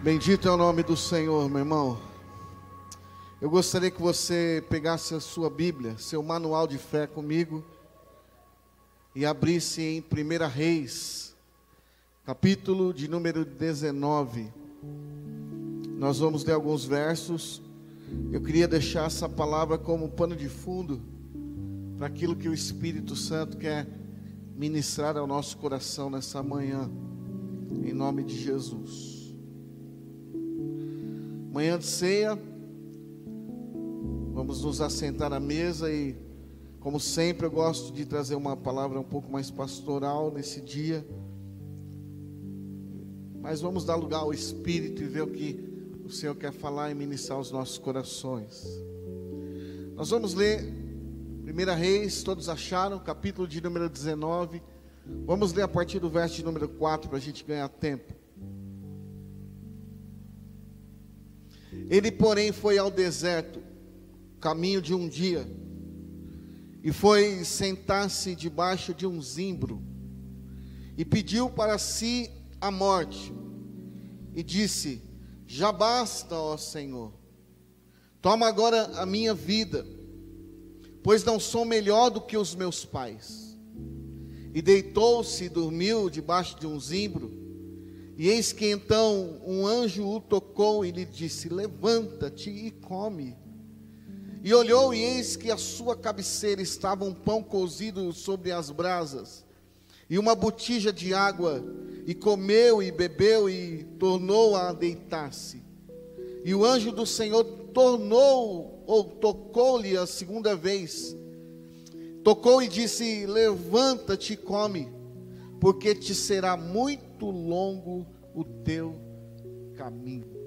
Bendito é o nome do Senhor, meu irmão. Eu gostaria que você pegasse a sua Bíblia, seu manual de fé comigo e abrisse em 1 Reis, capítulo de número 19. Nós vamos ler alguns versos. Eu queria deixar essa palavra como pano de fundo para aquilo que o Espírito Santo quer ministrar ao nosso coração nessa manhã, em nome de Jesus. Manhã de ceia, vamos nos assentar à mesa e, como sempre, eu gosto de trazer uma palavra um pouco mais pastoral nesse dia. Mas vamos dar lugar ao Espírito e ver o que o Senhor quer falar e ministrar aos nossos corações. Nós vamos ler 1 Reis, todos acharam, capítulo de número 19. Vamos ler a partir do verso de número 4 para a gente ganhar tempo. Ele, porém, foi ao deserto, caminho de um dia, e foi sentar-se debaixo de um zimbro, e pediu para si a morte, e disse: Já basta, ó Senhor, toma agora a minha vida, pois não sou melhor do que os meus pais. E deitou-se e dormiu debaixo de um zimbro, e eis que então um anjo o tocou e lhe disse: Levanta-te e come. E olhou, e eis que a sua cabeceira estava um pão cozido sobre as brasas, e uma botija de água, e comeu e bebeu, e tornou a deitar-se. E o anjo do Senhor tornou, ou tocou-lhe a segunda vez, tocou e disse: Levanta-te e come, porque te será muito muito longo o teu caminho.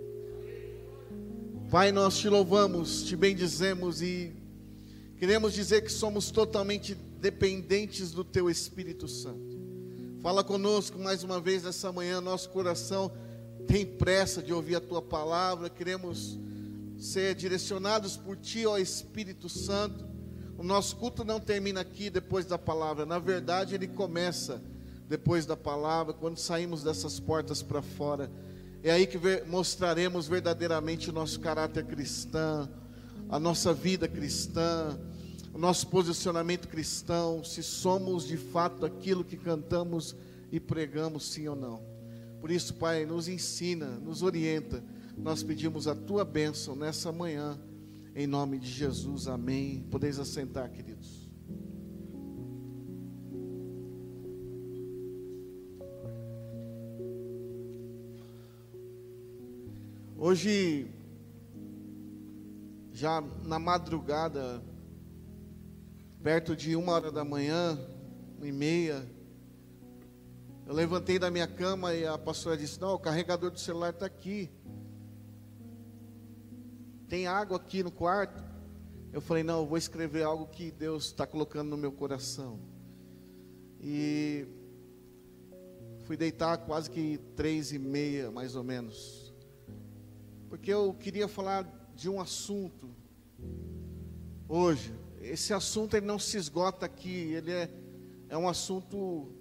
Pai, nós te louvamos, te bendizemos e queremos dizer que somos totalmente dependentes do teu Espírito Santo. Fala conosco mais uma vez nessa manhã, nosso coração tem pressa de ouvir a tua palavra, queremos ser direcionados por ti, ó Espírito Santo. O nosso culto não termina aqui depois da palavra, na verdade ele começa depois da palavra, quando saímos dessas portas para fora, é aí que mostraremos verdadeiramente o nosso caráter cristão, a nossa vida cristã, o nosso posicionamento cristão, se somos de fato aquilo que cantamos e pregamos, sim ou não. Por isso, Pai, nos ensina, nos orienta. Nós pedimos a tua bênção nessa manhã, em nome de Jesus, amém. Podeis assentar, queridos. Hoje, já na madrugada, perto de uma hora da manhã, uma e meia, eu levantei da minha cama e a pastora disse: Não, o carregador do celular está aqui. Tem água aqui no quarto. Eu falei: Não, eu vou escrever algo que Deus está colocando no meu coração. E fui deitar quase que três e meia, mais ou menos porque eu queria falar de um assunto hoje. Esse assunto ele não se esgota aqui, ele é, é um assunto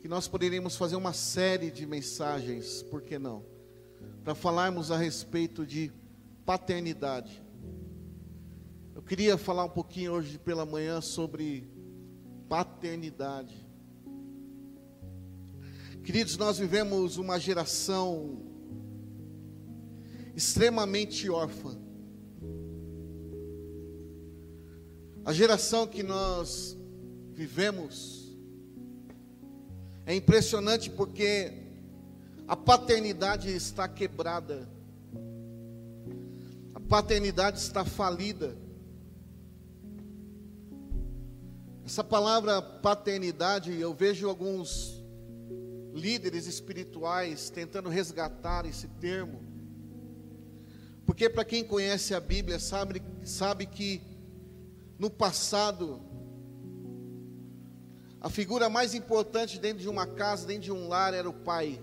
que nós poderíamos fazer uma série de mensagens, por que não? Para falarmos a respeito de paternidade. Eu queria falar um pouquinho hoje pela manhã sobre paternidade. Queridos, nós vivemos uma geração extremamente órfã. A geração que nós vivemos é impressionante porque a paternidade está quebrada, a paternidade está falida. Essa palavra paternidade, eu vejo alguns líderes espirituais tentando resgatar esse termo. Porque para quem conhece a Bíblia sabe, sabe que no passado a figura mais importante dentro de uma casa, dentro de um lar era o pai.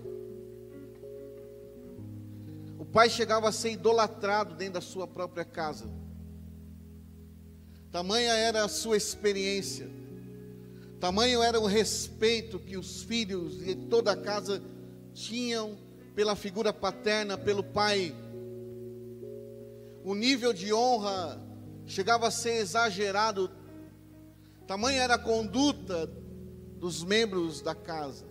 O pai chegava a ser idolatrado dentro da sua própria casa. Tamanha era a sua experiência. Tamanho era o respeito que os filhos e toda a casa tinham pela figura paterna, pelo pai. O nível de honra chegava a ser exagerado, tamanha era a conduta dos membros da casa.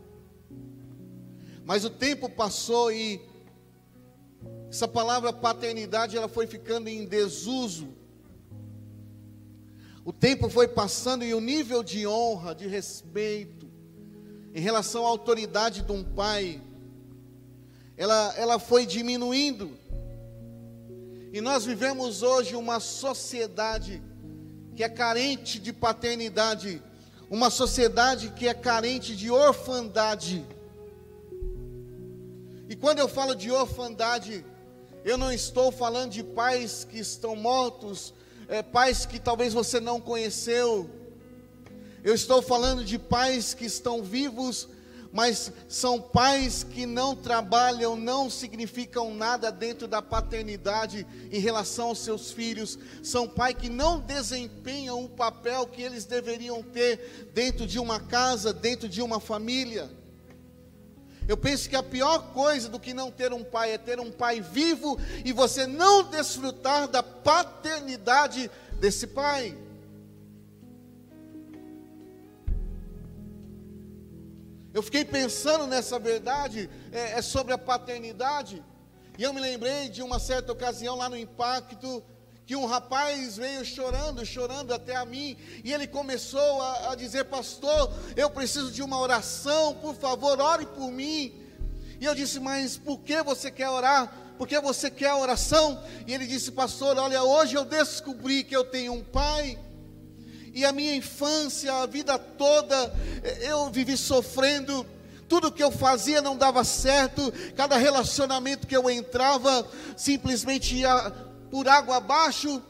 Mas o tempo passou e essa palavra paternidade ela foi ficando em desuso. O tempo foi passando e o nível de honra, de respeito em relação à autoridade de um pai, ela, ela foi diminuindo. E nós vivemos hoje uma sociedade que é carente de paternidade, uma sociedade que é carente de orfandade. E quando eu falo de orfandade, eu não estou falando de pais que estão mortos, é, pais que talvez você não conheceu. Eu estou falando de pais que estão vivos, mas são pais que não trabalham, não significam nada dentro da paternidade em relação aos seus filhos. São pais que não desempenham o papel que eles deveriam ter dentro de uma casa, dentro de uma família. Eu penso que a pior coisa do que não ter um pai é ter um pai vivo e você não desfrutar da paternidade desse pai. Eu fiquei pensando nessa verdade é, é, sobre a paternidade, e eu me lembrei de uma certa ocasião lá no Impacto, que um rapaz veio chorando, chorando até a mim, e ele começou a, a dizer: Pastor, eu preciso de uma oração, por favor, ore por mim. E eu disse: Mas por que você quer orar? Porque você quer oração? E ele disse: Pastor, olha, hoje eu descobri que eu tenho um pai e a minha infância, a vida toda, eu vivi sofrendo. Tudo que eu fazia não dava certo. Cada relacionamento que eu entrava simplesmente ia por água abaixo.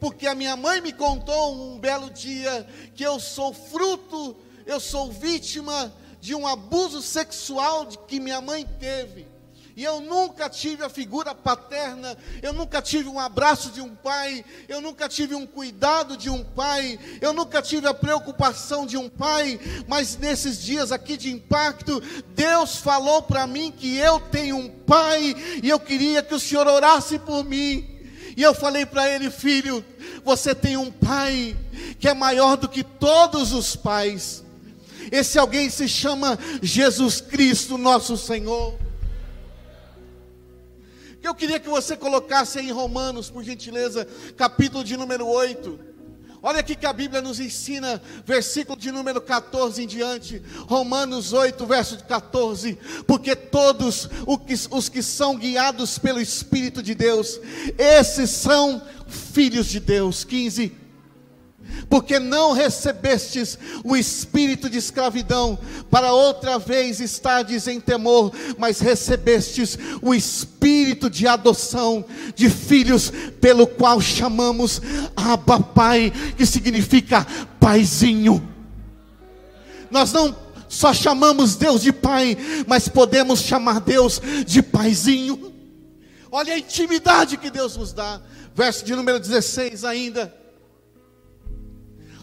Porque a minha mãe me contou um belo dia que eu sou fruto, eu sou vítima de um abuso sexual que minha mãe teve. E eu nunca tive a figura paterna, eu nunca tive um abraço de um pai, eu nunca tive um cuidado de um pai, eu nunca tive a preocupação de um pai, mas nesses dias aqui de impacto, Deus falou para mim que eu tenho um pai e eu queria que o Senhor orasse por mim. E eu falei para ele, filho, você tem um pai que é maior do que todos os pais. Esse alguém se chama Jesus Cristo, nosso Senhor. Eu queria que você colocasse em Romanos, por gentileza, capítulo de número 8. Olha aqui que a Bíblia nos ensina, versículo de número 14 em diante, Romanos 8, verso 14: Porque todos os que são guiados pelo Espírito de Deus, esses são filhos de Deus. 15 porque não recebestes o espírito de escravidão, para outra vez estardes em temor, mas recebestes o espírito de adoção de filhos, pelo qual chamamos Abba Pai, que significa paizinho. Nós não só chamamos Deus de Pai, mas podemos chamar Deus de paizinho. Olha a intimidade que Deus nos dá. Verso de número 16 ainda.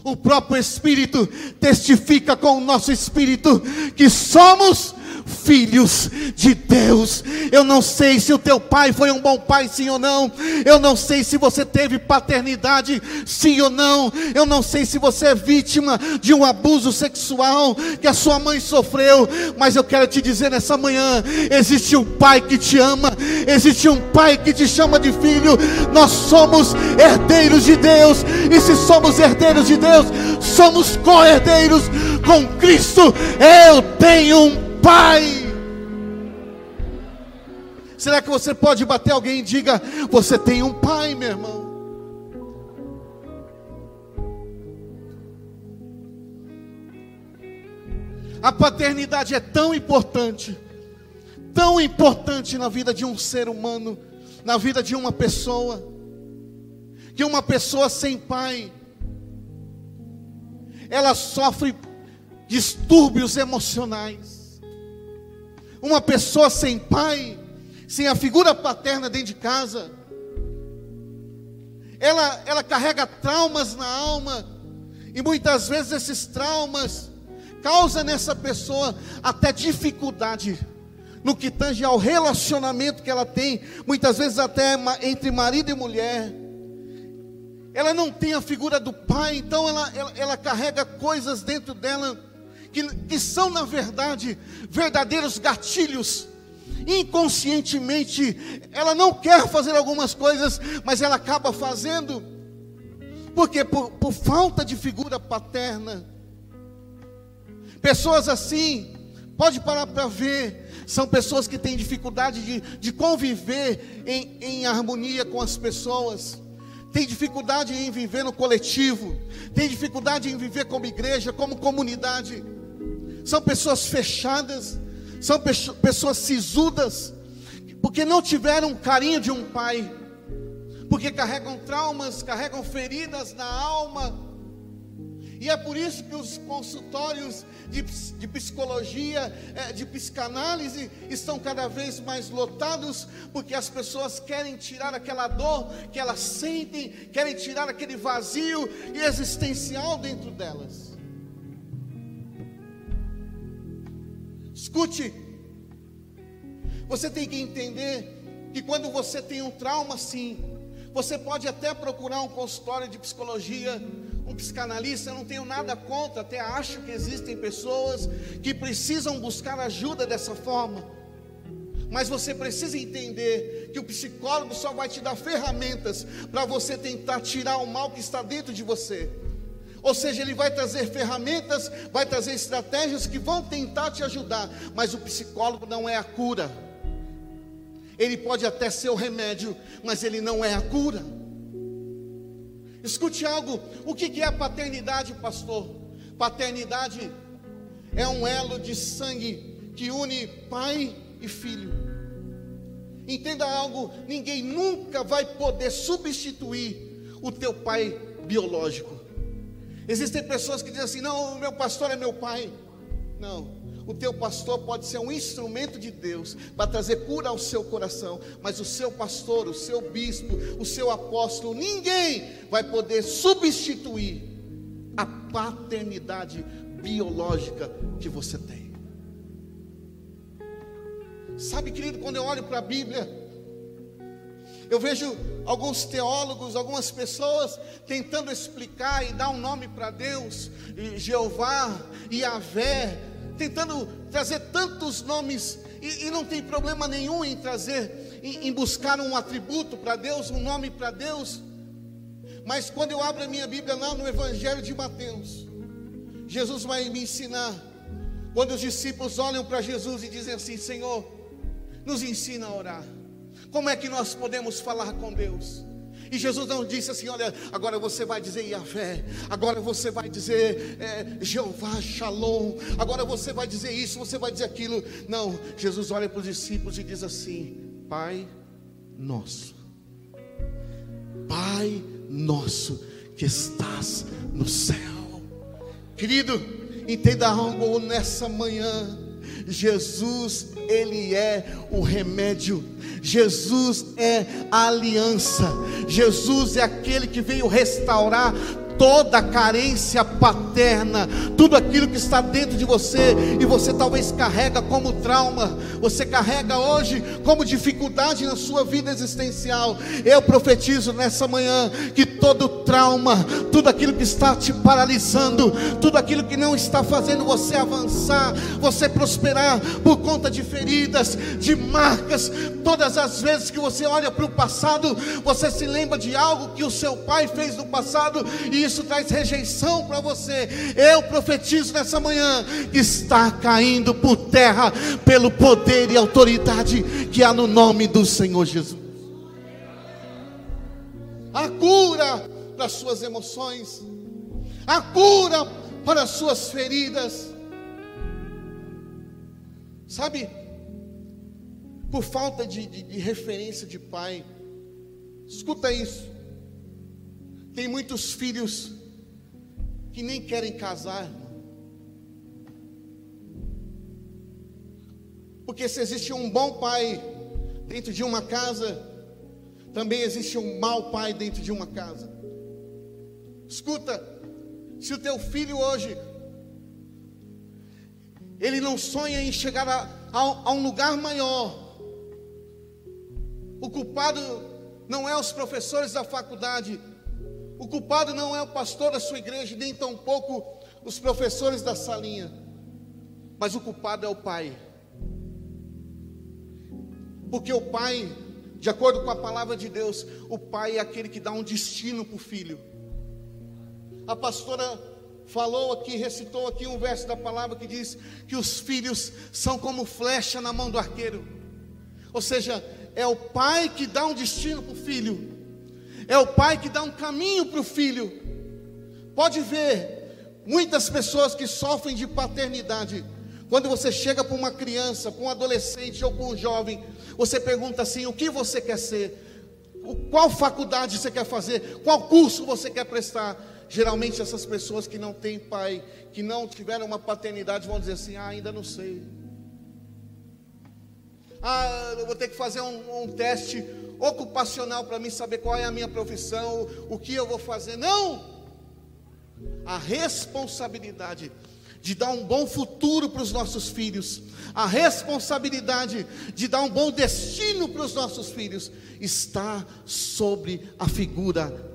O próprio Espírito testifica com o nosso espírito que somos filhos de Deus. Eu não sei se o teu pai foi um bom pai, sim ou não. Eu não sei se você teve paternidade, sim ou não. Eu não sei se você é vítima de um abuso sexual que a sua mãe sofreu. Mas eu quero te dizer nessa manhã: existe um pai que te ama, existe um pai que te chama de filho. Nós somos herdeiros de Deus, e se somos herdeiros de Deus, somos co-herdeiros com Cristo. Eu tenho um Pai. Será que você pode bater alguém e diga: Você tem um pai, meu irmão? A paternidade é tão importante, tão importante na vida de um ser humano, na vida de uma pessoa, que uma pessoa sem pai, ela sofre distúrbios emocionais. Uma pessoa sem pai, sem a figura paterna dentro de casa, ela, ela carrega traumas na alma, e muitas vezes esses traumas causam nessa pessoa até dificuldade no que tange ao relacionamento que ela tem, muitas vezes até entre marido e mulher. Ela não tem a figura do pai, então ela, ela, ela carrega coisas dentro dela que, que são, na verdade, verdadeiros gatilhos. Inconscientemente, ela não quer fazer algumas coisas, mas ela acaba fazendo, porque por, por falta de figura paterna. Pessoas assim, pode parar para ver, são pessoas que têm dificuldade de, de conviver em, em harmonia com as pessoas, têm dificuldade em viver no coletivo, têm dificuldade em viver como igreja, como comunidade. São pessoas fechadas, são pessoas sisudas, porque não tiveram carinho de um pai, porque carregam traumas, carregam feridas na alma e é por isso que os consultórios de, de psicologia, é, de psicanálise, estão cada vez mais lotados, porque as pessoas querem tirar aquela dor que elas sentem, querem tirar aquele vazio existencial dentro delas. Escute, você tem que entender que quando você tem um trauma assim, você pode até procurar um consultório de psicologia, um psicanalista, eu não tenho nada contra, até acho que existem pessoas que precisam buscar ajuda dessa forma. Mas você precisa entender que o psicólogo só vai te dar ferramentas para você tentar tirar o mal que está dentro de você. Ou seja, ele vai trazer ferramentas, vai trazer estratégias que vão tentar te ajudar, mas o psicólogo não é a cura. Ele pode até ser o remédio, mas ele não é a cura. Escute algo: o que é paternidade, pastor? Paternidade é um elo de sangue que une pai e filho. Entenda algo: ninguém nunca vai poder substituir o teu pai biológico. Existem pessoas que dizem assim: não, o meu pastor é meu pai. Não, o teu pastor pode ser um instrumento de Deus para trazer cura ao seu coração, mas o seu pastor, o seu bispo, o seu apóstolo, ninguém vai poder substituir a paternidade biológica que você tem. Sabe, querido, quando eu olho para a Bíblia, eu vejo alguns teólogos, algumas pessoas tentando explicar e dar um nome para Deus, Jeová, Yahvé, tentando trazer tantos nomes, e, e não tem problema nenhum em trazer, em, em buscar um atributo para Deus, um nome para Deus. Mas quando eu abro a minha Bíblia lá no Evangelho de Mateus, Jesus vai me ensinar. Quando os discípulos olham para Jesus e dizem assim: Senhor, nos ensina a orar. Como é que nós podemos falar com Deus? E Jesus não disse assim: olha, agora você vai dizer Yahvé, agora você vai dizer é, Jeová Shalom, agora você vai dizer isso, você vai dizer aquilo. Não, Jesus olha para os discípulos e diz assim: Pai nosso, Pai nosso que estás no céu. Querido, entenda algo nessa manhã. Jesus, Ele é o remédio, Jesus é a aliança, Jesus é aquele que veio restaurar toda carência paterna, tudo aquilo que está dentro de você e você talvez carrega como trauma, você carrega hoje como dificuldade na sua vida existencial. Eu profetizo nessa manhã que todo trauma, tudo aquilo que está te paralisando, tudo aquilo que não está fazendo você avançar, você prosperar por conta de feridas, de marcas, todas as vezes que você olha para o passado, você se lembra de algo que o seu pai fez no passado e isso traz rejeição para você. Eu profetizo nessa manhã que está caindo por terra pelo poder e autoridade que há no nome do Senhor Jesus. A cura para as suas emoções, a cura para as suas feridas. Sabe, por falta de, de, de referência de pai, escuta isso. Tem muitos filhos que nem querem casar, Porque se existe um bom pai dentro de uma casa, também existe um mau pai dentro de uma casa. Escuta, se o teu filho hoje ele não sonha em chegar a, a, a um lugar maior. O culpado não é os professores da faculdade, o culpado não é o pastor da sua igreja, nem tampouco os professores da salinha, mas o culpado é o pai. Porque o pai, de acordo com a palavra de Deus, o pai é aquele que dá um destino para o filho. A pastora falou aqui, recitou aqui um verso da palavra que diz que os filhos são como flecha na mão do arqueiro. Ou seja, é o pai que dá um destino para o filho, é o pai que dá um caminho para o filho. Pode ver, muitas pessoas que sofrem de paternidade, quando você chega para uma criança, para um adolescente ou para um jovem, você pergunta assim: o que você quer ser? Qual faculdade você quer fazer? Qual curso você quer prestar? Geralmente essas pessoas que não têm pai, que não tiveram uma paternidade, vão dizer assim: ah, ainda não sei. Ah, eu vou ter que fazer um, um teste ocupacional para mim saber qual é a minha profissão, o que eu vou fazer. Não! A responsabilidade de dar um bom futuro para os nossos filhos, a responsabilidade de dar um bom destino para os nossos filhos, está sobre a figura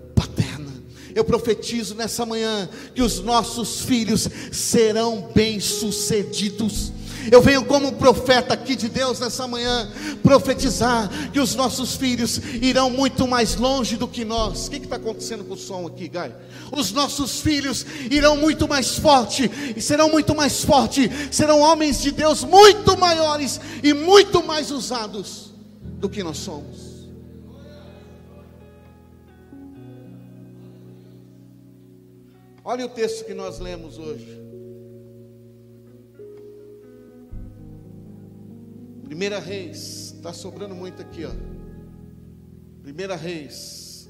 eu profetizo nessa manhã que os nossos filhos serão bem-sucedidos. Eu venho como profeta aqui de Deus nessa manhã profetizar que os nossos filhos irão muito mais longe do que nós. O que está acontecendo com o som aqui, Gai? Os nossos filhos irão muito mais forte e serão muito mais forte, serão homens de Deus muito maiores e muito mais usados do que nós somos. Olha o texto que nós lemos hoje. Primeira Reis, está sobrando muito aqui, ó. Primeira Reis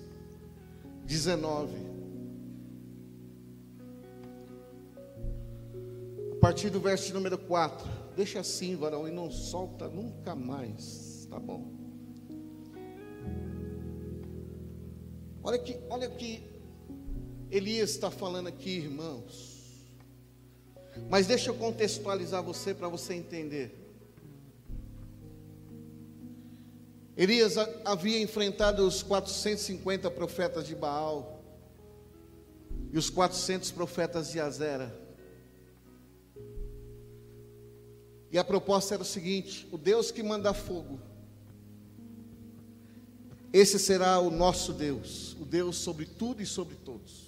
19. A partir do verso número 4. Deixa assim, varão, e não solta nunca mais. Tá bom. Olha que, olha que Elias está falando aqui, irmãos. Mas deixa eu contextualizar você para você entender. Elias havia enfrentado os 450 profetas de Baal e os 400 profetas de Azera. E a proposta era o seguinte: o Deus que manda fogo, esse será o nosso Deus, o Deus sobre tudo e sobre todos.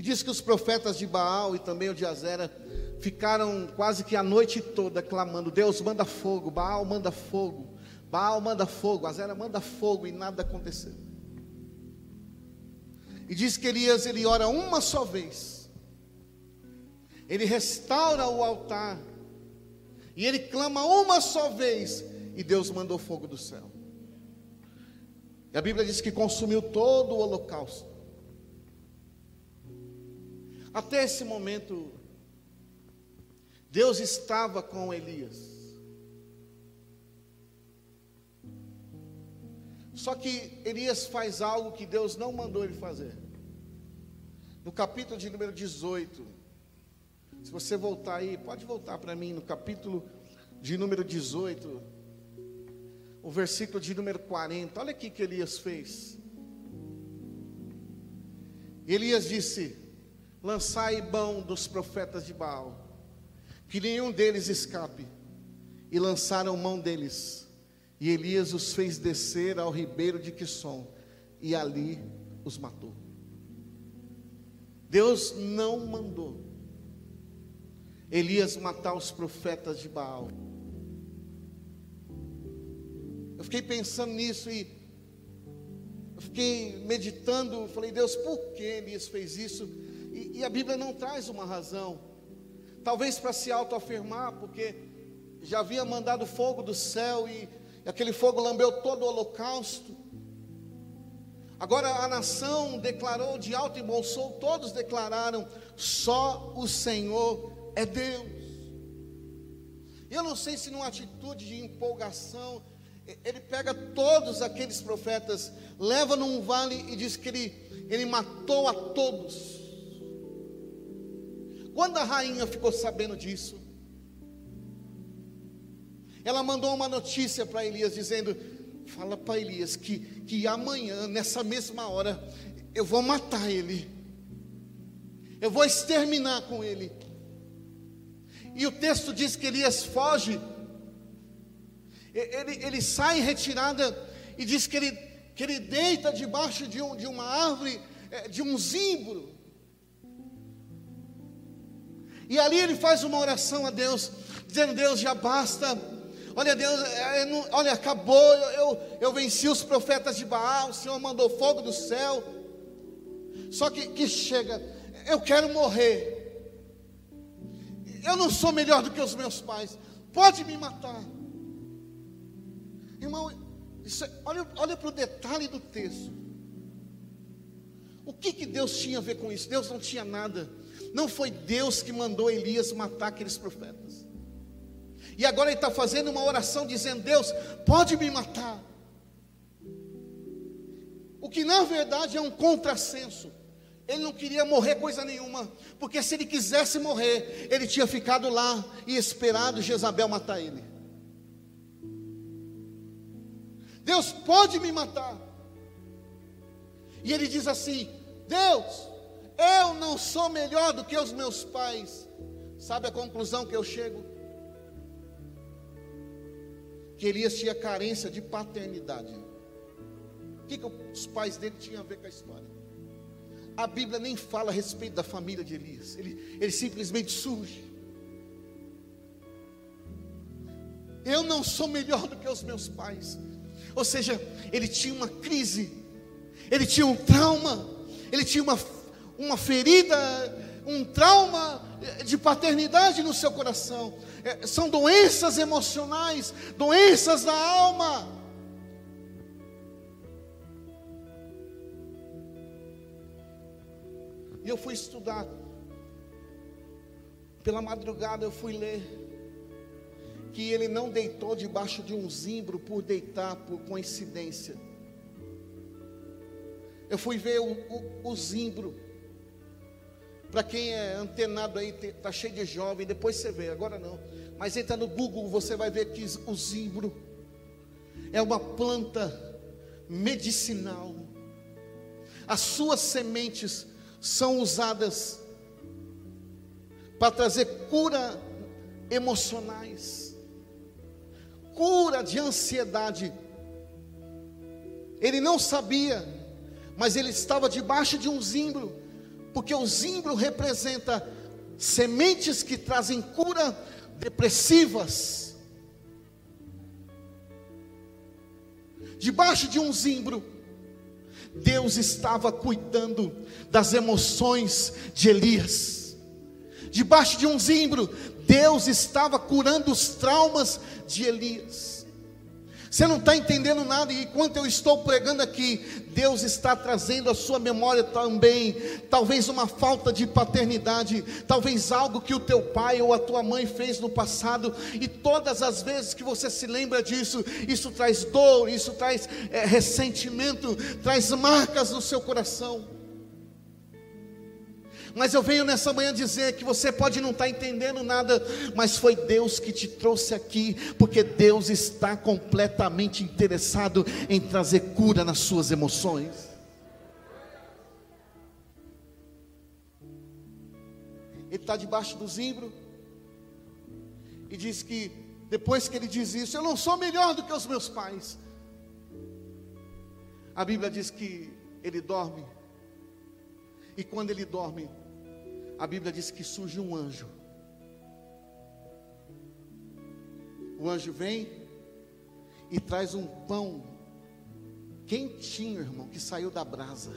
E diz que os profetas de Baal e também o de Azera ficaram quase que a noite toda clamando: Deus manda fogo, Baal manda fogo, Baal manda fogo, Azera manda fogo e nada aconteceu. E diz que Elias ele ora uma só vez. Ele restaura o altar. E ele clama uma só vez e Deus mandou fogo do céu. E a Bíblia diz que consumiu todo o holocausto. Até esse momento, Deus estava com Elias. Só que Elias faz algo que Deus não mandou ele fazer. No capítulo de número 18, se você voltar aí, pode voltar para mim no capítulo de número 18, o versículo de número 40. Olha aqui que Elias fez. Elias disse: lançai mão dos profetas de Baal, que nenhum deles escape. E lançaram mão deles. E Elias os fez descer ao ribeiro de Quisson, e ali os matou. Deus não mandou Elias matar os profetas de Baal. Eu fiquei pensando nisso e eu fiquei meditando, falei, Deus, por que Elias fez isso? E, e a Bíblia não traz uma razão. Talvez para se autoafirmar, porque já havia mandado fogo do céu e, aquele fogo lambeu todo o holocausto. Agora a nação declarou de alto e bom som, todos declararam: só o Senhor é Deus. Eu não sei se numa atitude de empolgação, ele pega todos aqueles profetas, leva num vale e diz que ele, ele matou a todos. Quando a rainha ficou sabendo disso, ela mandou uma notícia para Elias dizendo: Fala para Elias que, que amanhã, nessa mesma hora, eu vou matar ele, eu vou exterminar com ele. E o texto diz que Elias foge, ele, ele sai em retirada e diz que ele, que ele deita debaixo de, um, de uma árvore, é, de um zimbro. E ali ele faz uma oração a Deus, dizendo: Deus, já basta. Olha, Deus, é, não, olha, acabou. Eu, eu, eu, venci os profetas de Baal. O Senhor mandou fogo do céu. Só que, que chega, eu quero morrer. Eu não sou melhor do que os meus pais. Pode me matar. Irmão, isso é, olha, olha para o detalhe do texto. O que, que Deus tinha a ver com isso? Deus não tinha nada. Não foi Deus que mandou Elias matar aqueles profetas. E agora ele está fazendo uma oração dizendo: Deus, pode me matar. O que na verdade é um contrassenso. Ele não queria morrer coisa nenhuma, porque se ele quisesse morrer, ele tinha ficado lá e esperado Jezabel matar ele. Deus pode me matar. E ele diz assim: Deus, eu não sou melhor do que os meus pais. Sabe a conclusão que eu chego? Que Elias tinha carência de paternidade. O que, que os pais dele tinham a ver com a história? A Bíblia nem fala a respeito da família de Elias, ele, ele simplesmente surge. Eu não sou melhor do que os meus pais. Ou seja, ele tinha uma crise, ele tinha um trauma, ele tinha uma, uma ferida, um trauma de paternidade no seu coração. É, são doenças emocionais, doenças da alma. E eu fui estudar. Pela madrugada eu fui ler que ele não deitou debaixo de um zimbro por deitar por coincidência. Eu fui ver o, o, o zimbro. Para quem é antenado aí, está cheio de jovem, depois você vê, agora não. Mas entra no Google, você vai ver que o zimbro é uma planta medicinal. As suas sementes são usadas para trazer cura emocionais cura de ansiedade. Ele não sabia, mas ele estava debaixo de um zimbro, porque o zimbro representa sementes que trazem cura depressivas. Debaixo de um zimbro, Deus estava cuidando das emoções de Elias. Debaixo de um zimbro, Deus estava curando os traumas de Elias. Você não está entendendo nada, e enquanto eu estou pregando aqui, Deus está trazendo à sua memória também, talvez uma falta de paternidade, talvez algo que o teu pai ou a tua mãe fez no passado, e todas as vezes que você se lembra disso, isso traz dor, isso traz é, ressentimento, traz marcas no seu coração. Mas eu venho nessa manhã dizer que você pode não estar entendendo nada, mas foi Deus que te trouxe aqui, porque Deus está completamente interessado em trazer cura nas suas emoções. Ele está debaixo do zimbro e diz que depois que ele diz isso, eu não sou melhor do que os meus pais. A Bíblia diz que ele dorme. E quando ele dorme, a Bíblia diz que surge um anjo. O anjo vem e traz um pão quentinho, irmão, que saiu da brasa.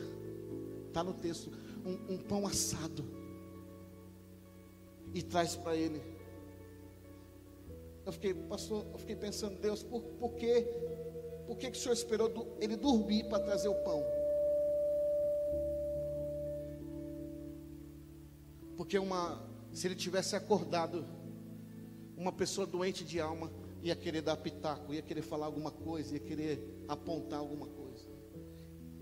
Está no texto, um, um, pão assado. E traz para ele. Eu fiquei, pastor, eu fiquei pensando, Deus, por, por quê? Por que, que o Senhor esperou ele dormir para trazer o pão? Porque uma, se ele tivesse acordado, uma pessoa doente de alma ia querer dar pitaco, ia querer falar alguma coisa, ia querer apontar alguma coisa.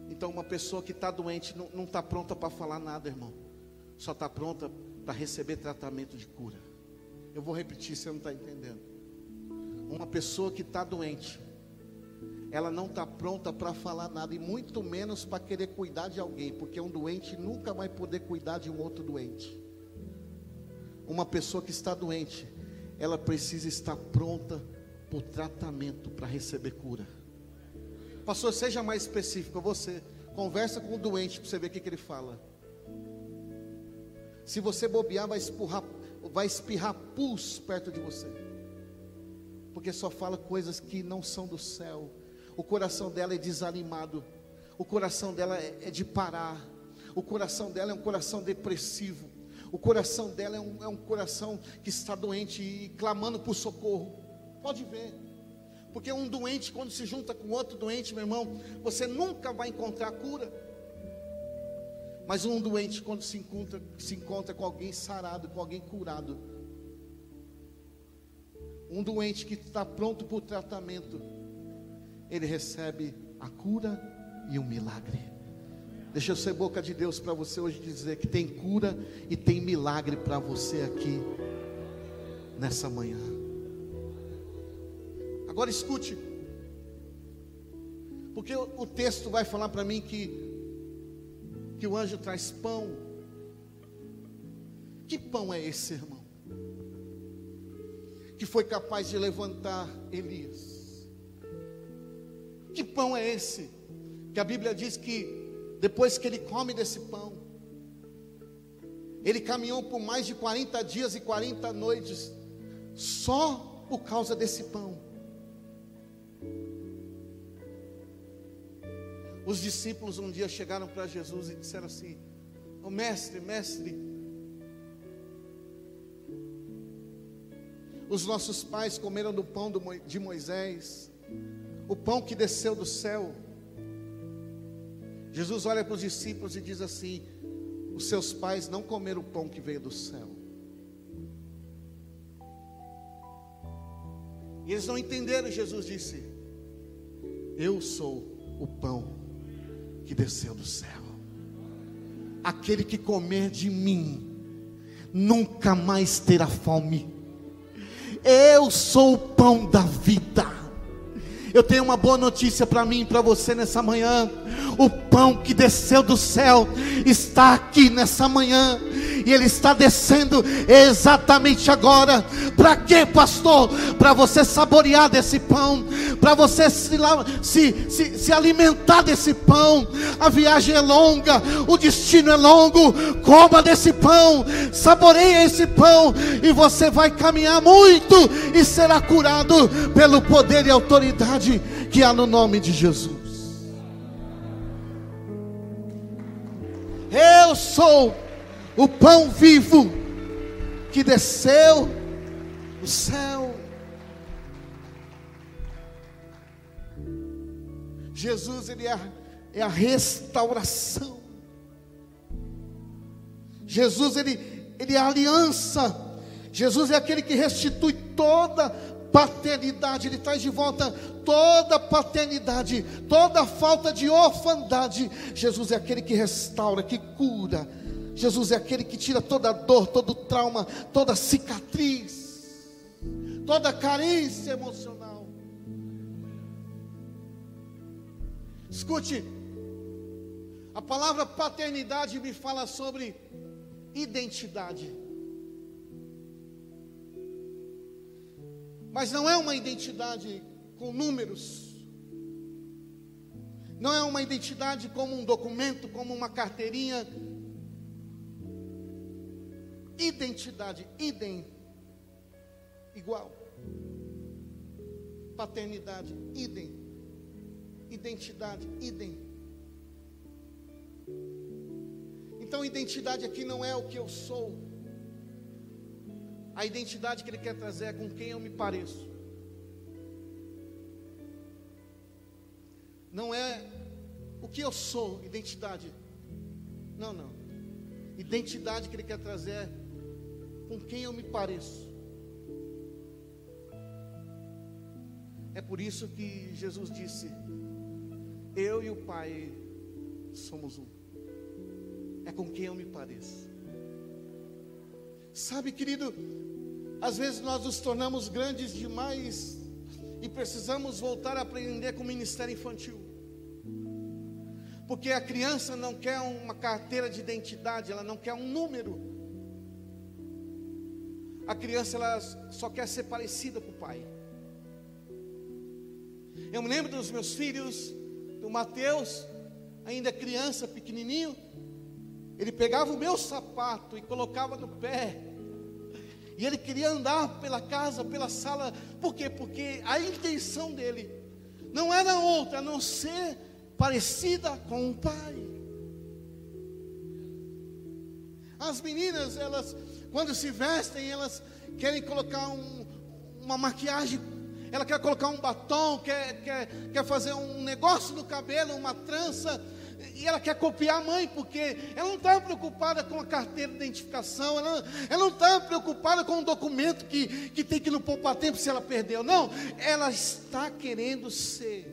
Então, uma pessoa que está doente não está pronta para falar nada, irmão. Só está pronta para receber tratamento de cura. Eu vou repetir, você não está entendendo. Uma pessoa que está doente, ela não está pronta para falar nada, e muito menos para querer cuidar de alguém, porque um doente nunca vai poder cuidar de um outro doente. Uma pessoa que está doente, ela precisa estar pronta para o tratamento, para receber cura. Pastor, seja mais específico, você conversa com o doente para você ver o que, que ele fala. Se você bobear, vai espurrar, vai espirrar pus perto de você. Porque só fala coisas que não são do céu. O coração dela é desanimado. O coração dela é, é de parar. O coração dela é um coração depressivo. O coração dela é um, é um coração que está doente e clamando por socorro. Pode ver. Porque um doente, quando se junta com outro doente, meu irmão, você nunca vai encontrar cura. Mas um doente, quando se encontra, se encontra com alguém sarado, com alguém curado, um doente que está pronto para o tratamento, ele recebe a cura e o milagre. Deixa eu ser boca de Deus para você hoje dizer que tem cura e tem milagre para você aqui nessa manhã. Agora escute, porque o, texto vai falar para mim que que o anjo traz pão. Que pão é esse, irmão? Que foi capaz de levantar Elias. Que pão é esse? Que a Bíblia diz que depois que ele come desse pão, ele caminhou por mais de 40 dias e 40 noites, só por causa desse pão. Os discípulos um dia chegaram para Jesus e disseram assim: oh, Mestre, mestre, os nossos pais comeram do pão de Moisés, o pão que desceu do céu. Jesus olha para os discípulos e diz assim: Os seus pais não comeram o pão que veio do céu. E eles não entenderam, Jesus disse: Eu sou o pão que desceu do céu. Aquele que comer de mim, nunca mais terá fome. Eu sou o pão da vida. Eu tenho uma boa notícia para mim e para você nessa manhã. O pão que desceu do céu está aqui nessa manhã e ele está descendo exatamente agora. Para quê, pastor? Para você saborear desse pão, para você se, se, se, alimentar desse pão. A viagem é longa, o destino é longo. Coma desse pão, saboreie esse pão, e você vai caminhar muito e será curado pelo poder e autoridade que há no nome de Jesus. Sou o pão vivo que desceu do céu. Jesus, Ele é a, é a restauração. Jesus, Ele, Ele é a aliança. Jesus é aquele que restitui toda paternidade, Ele traz de volta toda paternidade, toda falta de orfandade. Jesus é aquele que restaura, que cura Jesus é aquele que tira toda dor, todo trauma, toda cicatriz, toda carência emocional. Escute, a palavra paternidade me fala sobre identidade. Mas não é uma identidade com números. Não é uma identidade como um documento, como uma carteirinha Identidade, idem, igual. Paternidade, idem. Identidade, idem. Então, identidade aqui não é o que eu sou. A identidade que ele quer trazer é com quem eu me pareço. Não é o que eu sou, identidade. Não, não. Identidade que ele quer trazer é com quem eu me pareço. É por isso que Jesus disse: Eu e o Pai somos um. É com quem eu me pareço. Sabe, querido, às vezes nós nos tornamos grandes demais precisamos voltar a aprender com o ministério infantil. Porque a criança não quer uma carteira de identidade, ela não quer um número. A criança ela só quer ser parecida com o pai. Eu me lembro dos meus filhos, do Mateus, ainda criança, pequenininho, ele pegava o meu sapato e colocava no pé. E ele queria andar pela casa, pela sala. Por quê? Porque a intenção dele não era outra a não ser parecida com o pai. As meninas, elas, quando se vestem, elas querem colocar um, uma maquiagem ela quer colocar um batom, quer, quer, quer fazer um negócio no cabelo, uma trança, e ela quer copiar a mãe, porque ela não está preocupada com a carteira de identificação, ela, ela não está preocupada com o documento que, que tem que não poupar tempo se ela perdeu, não, ela está querendo ser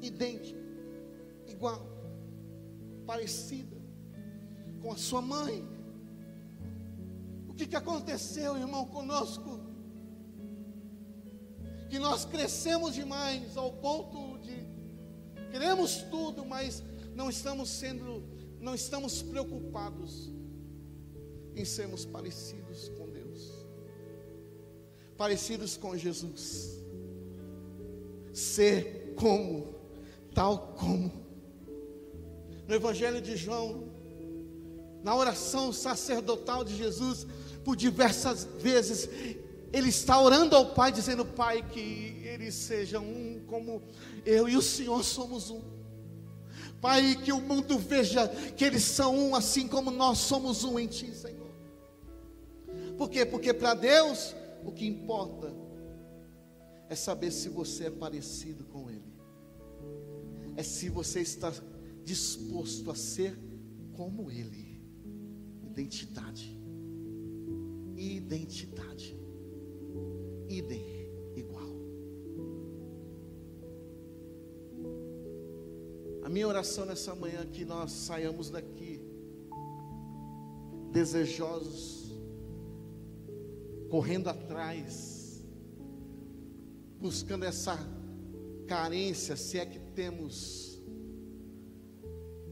idêntica, igual, parecida com a sua mãe. O que, que aconteceu, irmão, conosco? que nós crescemos demais ao ponto de queremos tudo, mas não estamos sendo, não estamos preocupados em sermos parecidos com Deus, parecidos com Jesus, ser como, tal como. No Evangelho de João, na oração sacerdotal de Jesus, por diversas vezes, ele está orando ao Pai, dizendo: Pai, que eles sejam um, como eu e o Senhor somos um. Pai, que o mundo veja que eles são um, assim como nós somos um em Ti, Senhor. Por quê? Porque para Deus o que importa é saber se você é parecido com Ele, é se você está disposto a ser como Ele. Identidade, identidade idem Minha oração nessa manhã é que nós saiamos daqui desejosos, correndo atrás, buscando essa carência, se é que temos,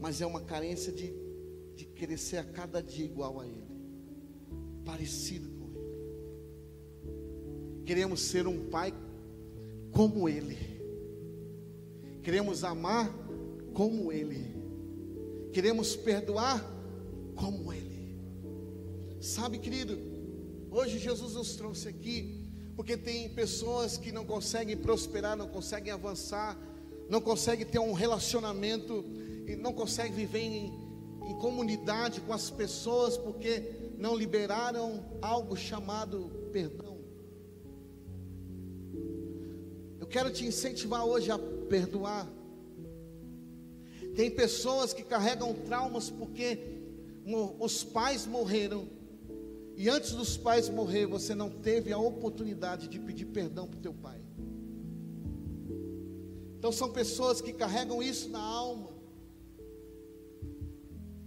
mas é uma carência de, de a cada dia igual a Ele, parecido Queremos ser um pai como Ele. Queremos amar como Ele. Queremos perdoar como Ele. Sabe, querido, hoje Jesus nos trouxe aqui porque tem pessoas que não conseguem prosperar, não conseguem avançar, não conseguem ter um relacionamento e não conseguem viver em, em comunidade com as pessoas porque não liberaram algo chamado perdão. quero te incentivar hoje a perdoar. Tem pessoas que carregam traumas porque os pais morreram. E antes dos pais morrer, você não teve a oportunidade de pedir perdão para o teu pai. Então são pessoas que carregam isso na alma.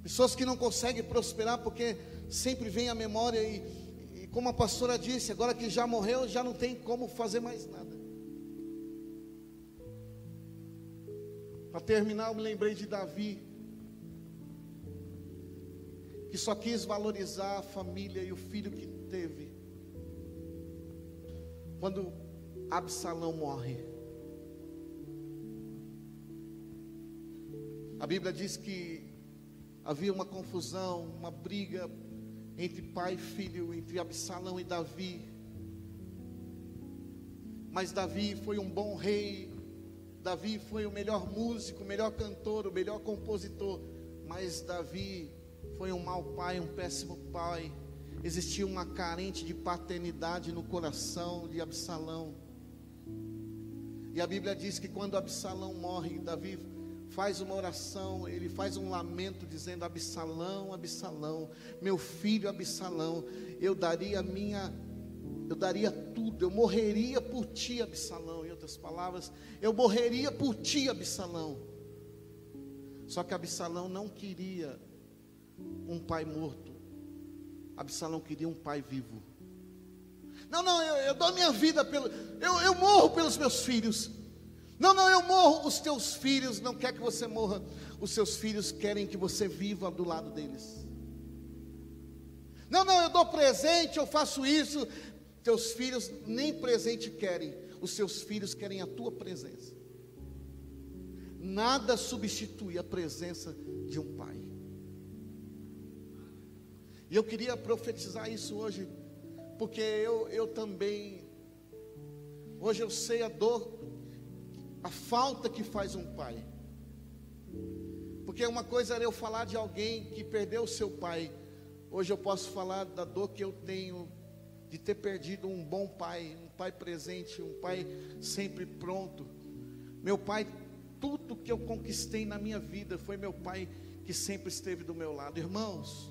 Pessoas que não conseguem prosperar porque sempre vem a memória e, e como a pastora disse, agora que já morreu, já não tem como fazer mais nada. Para terminar, eu me lembrei de Davi, que só quis valorizar a família e o filho que teve. Quando Absalão morre, a Bíblia diz que havia uma confusão, uma briga entre pai e filho, entre Absalão e Davi. Mas Davi foi um bom rei, Davi foi o melhor músico, o melhor cantor, o melhor compositor, mas Davi foi um mau pai, um péssimo pai. Existia uma carente de paternidade no coração de Absalão. E a Bíblia diz que quando Absalão morre, Davi faz uma oração, ele faz um lamento dizendo: Absalão, Absalão, meu filho Absalão, eu daria a minha eu daria tudo, eu morreria por ti, Absalão. Em outras palavras, eu morreria por ti, Absalão. Só que Absalão não queria um pai morto, Absalão queria um pai vivo. Não, não, eu, eu dou minha vida pelo. Eu, eu morro pelos meus filhos. Não, não, eu morro. Os teus filhos não querem que você morra. Os seus filhos querem que você viva do lado deles. Não, não, eu dou presente, eu faço isso. Teus filhos nem presente querem. Os seus filhos querem a tua presença. Nada substitui a presença de um pai. E eu queria profetizar isso hoje porque eu, eu também, hoje eu sei a dor, a falta que faz um pai. Porque uma coisa era eu falar de alguém que perdeu seu pai, hoje eu posso falar da dor que eu tenho de ter perdido um bom pai, um pai presente, um pai sempre pronto. Meu pai, tudo que eu conquistei na minha vida foi meu pai que sempre esteve do meu lado. Irmãos,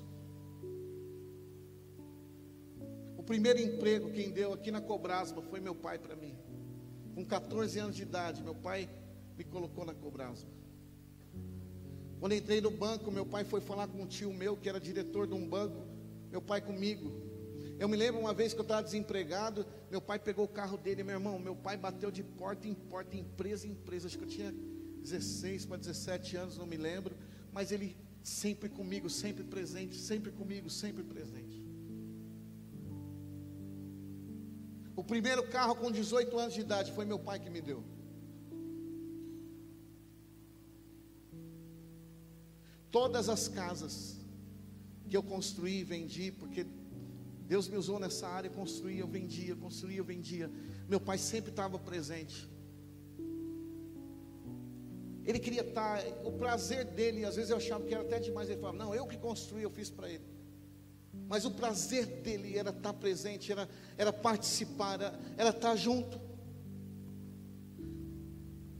O primeiro emprego quem deu aqui na Cobrasma foi meu pai para mim. Com 14 anos de idade, meu pai me colocou na Cobrasma. Quando entrei no banco, meu pai foi falar com um tio meu, que era diretor de um banco, meu pai comigo. Eu me lembro uma vez que eu estava desempregado, meu pai pegou o carro dele, meu irmão, meu pai bateu de porta em porta, empresa em empresa, acho que eu tinha 16 para 17 anos, não me lembro, mas ele sempre comigo, sempre presente, sempre comigo, sempre presente. O primeiro carro com 18 anos de idade foi meu pai que me deu. Todas as casas que eu construí vendi, porque Deus me usou nessa área, construía, eu vendia, construía, eu vendia. Meu pai sempre estava presente. Ele queria estar, o prazer dele, às vezes eu achava que era até demais. Ele falava: Não, eu que construí, eu fiz para ele mas o prazer dele era estar presente, era, era participar, era, era estar junto.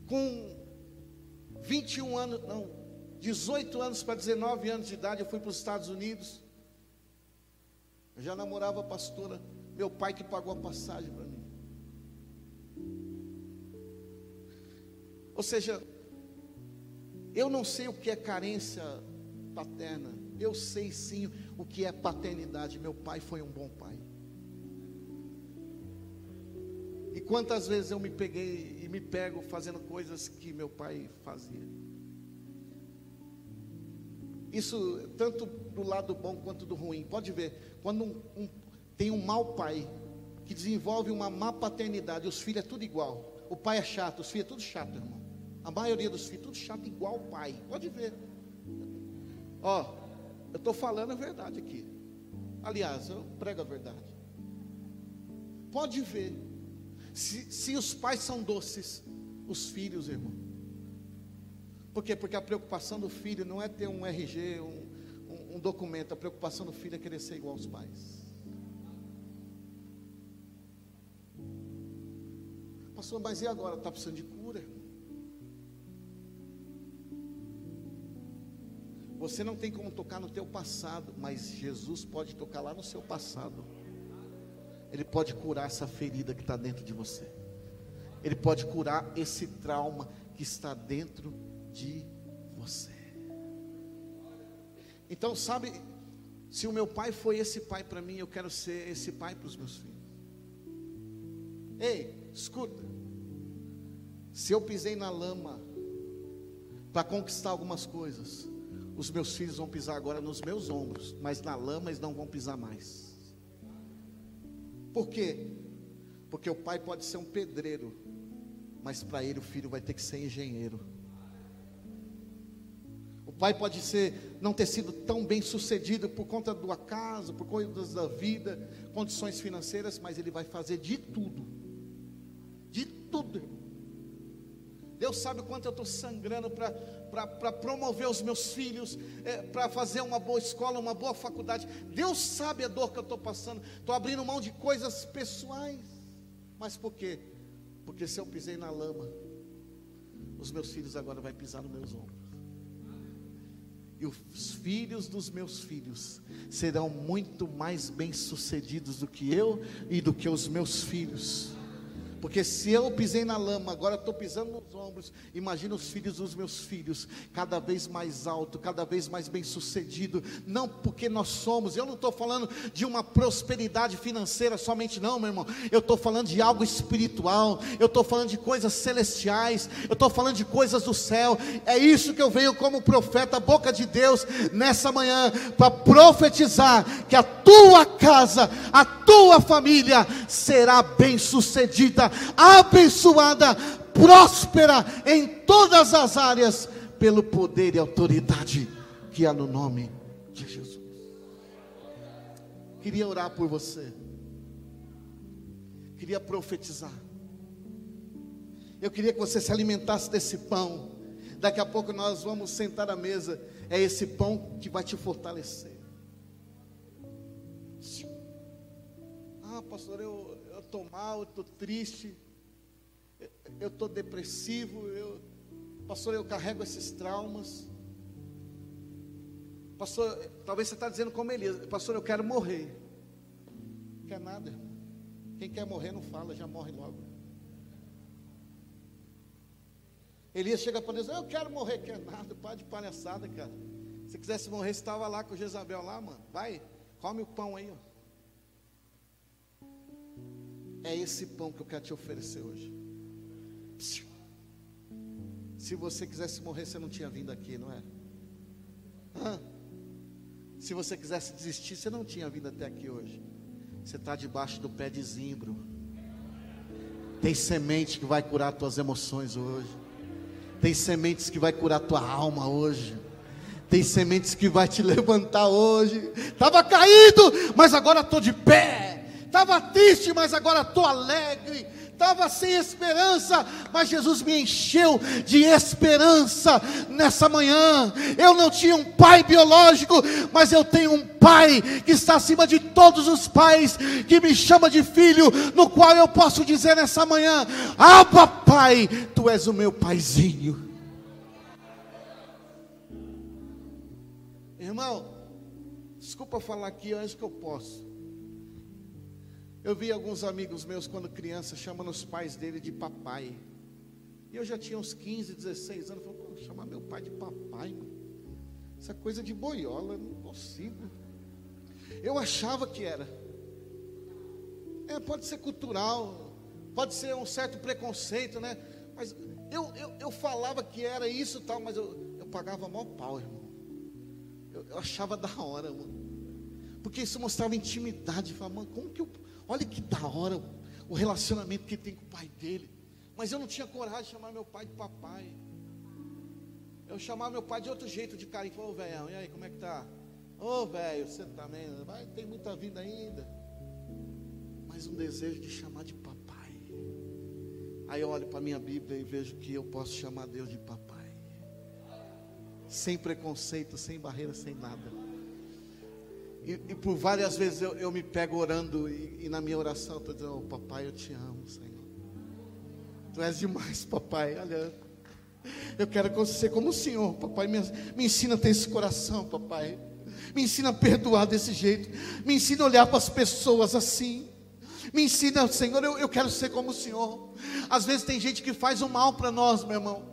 Com 21 anos, não, 18 anos para 19 anos de idade, eu fui para os Estados Unidos. Eu já namorava a pastora, meu pai que pagou a passagem para mim. Ou seja, eu não sei o que é carência paterna. Eu sei sim o que é paternidade. Meu pai foi um bom pai. E quantas vezes eu me peguei e me pego fazendo coisas que meu pai fazia. Isso tanto do lado bom quanto do ruim. Pode ver, quando um, um, tem um mau pai que desenvolve uma má paternidade, os filhos é tudo igual. O pai é chato, os filhos é tudo chato, irmão. A maioria dos filhos tudo chato igual o pai. Pode ver. Ó, eu estou falando a verdade aqui. Aliás, eu prego a verdade. Pode ver. Se, se os pais são doces, os filhos, irmão. Por quê? Porque a preocupação do filho não é ter um RG, um, um, um documento. A preocupação do filho é querer ser igual aos pais. Pastor, mas e agora? Está precisando de cura? Você não tem como tocar no teu passado, mas Jesus pode tocar lá no seu passado. Ele pode curar essa ferida que está dentro de você. Ele pode curar esse trauma que está dentro de você. Então, sabe, se o meu pai foi esse pai para mim, eu quero ser esse pai para os meus filhos. Ei, escuta. Se eu pisei na lama para conquistar algumas coisas, os meus filhos vão pisar agora nos meus ombros, mas na lama eles não vão pisar mais. Por quê? Porque o pai pode ser um pedreiro, mas para ele o filho vai ter que ser engenheiro. O pai pode ser não ter sido tão bem sucedido por conta do acaso, por coisas da vida, condições financeiras, mas ele vai fazer de tudo. De tudo, Deus sabe o quanto eu estou sangrando para promover os meus filhos, é, para fazer uma boa escola, uma boa faculdade. Deus sabe a dor que eu estou passando. Estou abrindo mão de coisas pessoais. Mas por quê? Porque se eu pisei na lama, os meus filhos agora vão pisar nos meus ombros. E os filhos dos meus filhos serão muito mais bem-sucedidos do que eu e do que os meus filhos Porque se eu pisei na lama, agora estou pisando nos ombros. Imagina os filhos dos meus filhos, cada vez mais alto, cada vez mais bem sucedido. Não porque nós somos, eu não estou falando de uma prosperidade financeira somente, não, meu irmão. Eu estou falando de algo espiritual, eu estou falando de coisas celestiais, eu estou falando de coisas do céu. É isso que eu venho como profeta, boca de Deus, nessa manhã, para profetizar que a tua casa, a tua família será bem sucedida abençoada, próspera em todas as áreas, pelo poder e autoridade que há no nome de Jesus. Queria orar por você, queria profetizar. Eu queria que você se alimentasse desse pão. Daqui a pouco nós vamos sentar à mesa. É esse pão que vai te fortalecer. Ah, pastor, eu estou mal, eu estou triste eu estou depressivo, eu, pastor, eu carrego esses traumas. Pastor, talvez você está dizendo como Elias, pastor, eu quero morrer. Não quer nada. Quem quer morrer não fala, já morre logo. Elias chega para Deus, eu quero morrer, quer nada, pai de palhaçada, cara. Se quisesse morrer, você estava lá com Jezabel lá, mano. Vai, come o pão aí, ó. É esse pão que eu quero te oferecer hoje. Se você quisesse morrer, você não tinha vindo aqui, não é? Hã? Se você quisesse desistir, você não tinha vindo até aqui hoje. Você está debaixo do pé de zimbro. Tem semente que vai curar tuas emoções hoje. Tem sementes que vai curar tua alma hoje. Tem sementes que vai te levantar hoje. Estava caído, mas agora estou de pé. Estava triste, mas agora estou alegre estava sem esperança, mas Jesus me encheu de esperança nessa manhã. Eu não tinha um pai biológico, mas eu tenho um pai que está acima de todos os pais, que me chama de filho, no qual eu posso dizer nessa manhã: Ah, papai, tu és o meu paizinho. Irmão, desculpa falar aqui antes que eu posso. Eu vi alguns amigos meus quando criança chamando os pais dele de papai. E eu já tinha uns 15, 16 anos. Falei, chamar meu pai de papai, mano. Essa coisa de boiola, não consigo. Eu achava que era. É, pode ser cultural, pode ser um certo preconceito, né? Mas eu, eu, eu falava que era isso tal, mas eu, eu pagava maior pau, irmão. Eu, eu achava da hora, mano. Porque isso mostrava intimidade. Falava, mano, como que eu Olha que da hora o relacionamento que tem com o pai dele. Mas eu não tinha coragem de chamar meu pai de papai. Eu chamava meu pai de outro jeito, de carinho. Falou, ô velho, e aí, como é que tá? Ô velho, você também, vai, tem muita vida ainda. Mas um desejo de chamar de papai. Aí eu olho para a minha Bíblia e vejo que eu posso chamar Deus de papai. Sem preconceito, sem barreira, sem nada. E, e, por várias vezes eu, eu me pego orando e, e na minha oração estou dizendo, oh, papai, eu te amo, Senhor. Tu és demais, papai. Olha, eu quero ser como o Senhor, papai. Me, me ensina a ter esse coração, papai. Me ensina a perdoar desse jeito. Me ensina a olhar para as pessoas assim. Me ensina, Senhor, eu, eu quero ser como o Senhor. Às vezes tem gente que faz o mal para nós, meu irmão.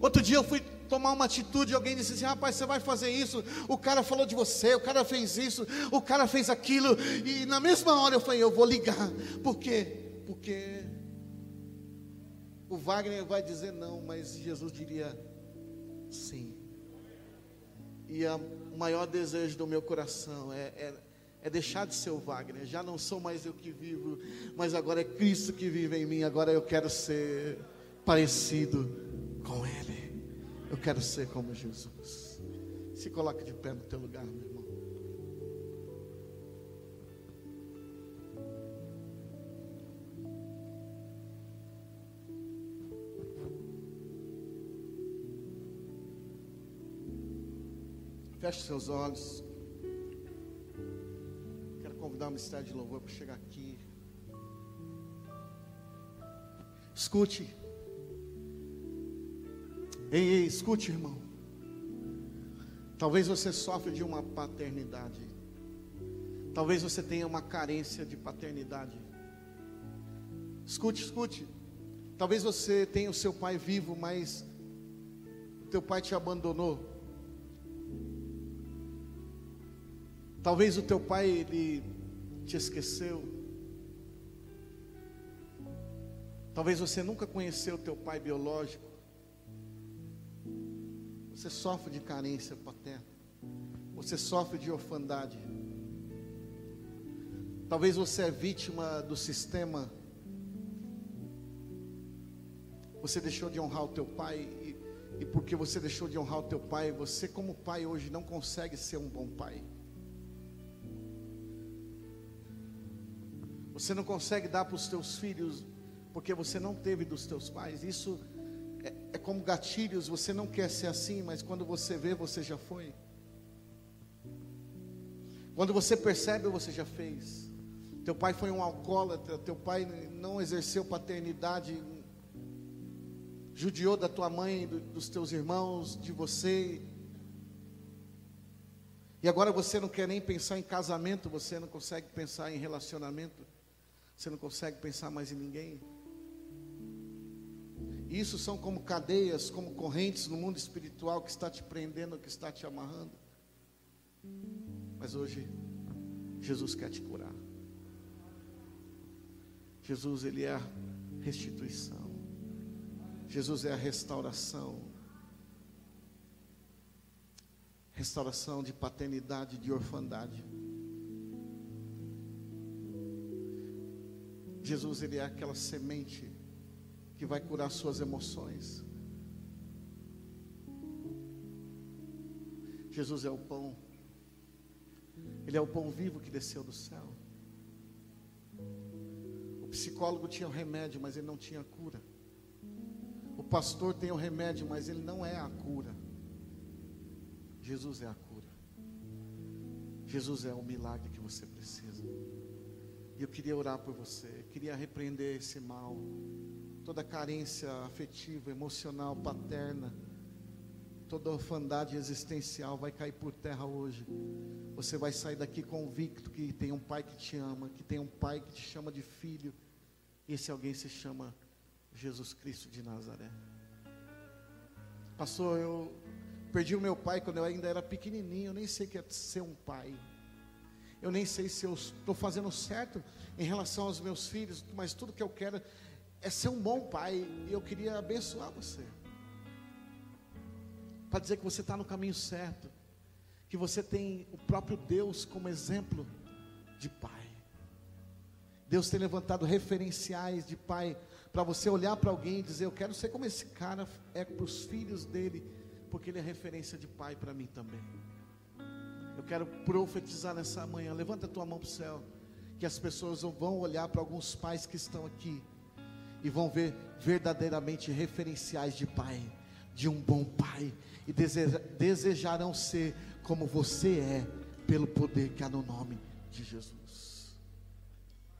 Outro dia eu fui tomar uma atitude, alguém disse assim: rapaz, você vai fazer isso. O cara falou de você, o cara fez isso, o cara fez aquilo. E na mesma hora eu falei: eu vou ligar. Por quê? Porque o Wagner vai dizer não, mas Jesus diria sim. E a, o maior desejo do meu coração é, é, é deixar de ser o Wagner. Já não sou mais eu que vivo, mas agora é Cristo que vive em mim. Agora eu quero ser parecido com Ele. Eu quero ser como Jesus. Se coloque de pé no teu lugar, meu irmão. Feche seus olhos. Quero convidar o ministério de louvor para chegar aqui. Escute. Ei, ei, escute, irmão. Talvez você sofra de uma paternidade. Talvez você tenha uma carência de paternidade. Escute, escute. Talvez você tenha o seu pai vivo, mas teu pai te abandonou. Talvez o teu pai ele te esqueceu. Talvez você nunca conheceu o teu pai biológico. Você sofre de carência paterna. Você sofre de orfandade. Talvez você é vítima do sistema. Você deixou de honrar o teu pai e, e porque você deixou de honrar o teu pai, você como pai hoje não consegue ser um bom pai. Você não consegue dar para os teus filhos porque você não teve dos teus pais. Isso é, como gatilhos. Você não quer ser assim, mas quando você vê, você já foi. Quando você percebe, você já fez. Teu pai foi um alcoólatra, teu pai não exerceu paternidade, judiou da tua mãe, dos teus irmãos, de você. E agora você não quer nem pensar em casamento, você não consegue pensar em relacionamento, você não consegue pensar mais em ninguém. Isso são como cadeias, como correntes no mundo espiritual que está te prendendo, que está te amarrando. Mas hoje, Jesus quer te curar. Jesus, Ele é a restituição. Jesus é a restauração. Restauração de paternidade, de orfandade. Jesus, Ele é aquela semente que vai curar suas emoções. Jesus é o pão, Ele é o pão vivo que desceu do céu. O psicólogo tinha o remédio, mas ele não tinha cura. O pastor tem o remédio, mas ele não é a cura. Jesus é a cura. Jesus é o milagre que você precisa. E eu queria orar por você, queria repreender esse mal toda carência afetiva, emocional, paterna, toda orfandade existencial vai cair por terra hoje. Você vai sair daqui convicto que tem um pai que te ama, que tem um pai que te chama de filho. E esse alguém se chama Jesus Cristo de Nazaré. Pastor, eu perdi o meu pai quando eu ainda era pequenininho, eu nem sei o que é ser um pai. Eu nem sei se eu estou fazendo certo em relação aos meus filhos, mas tudo que eu quero é ser um bom pai. E eu queria abençoar você. Para dizer que você está no caminho certo. Que você tem o próprio Deus como exemplo de pai. Deus tem levantado referenciais de pai para você olhar para alguém e dizer: Eu quero ser como esse cara é para os filhos dele, porque ele é referência de pai para mim também. Eu quero profetizar nessa manhã. Levanta a tua mão para o céu. Que as pessoas vão olhar para alguns pais que estão aqui e vão ver verdadeiramente referenciais de pai, de um bom pai, e desejarão ser como você é, pelo poder que há no nome de Jesus.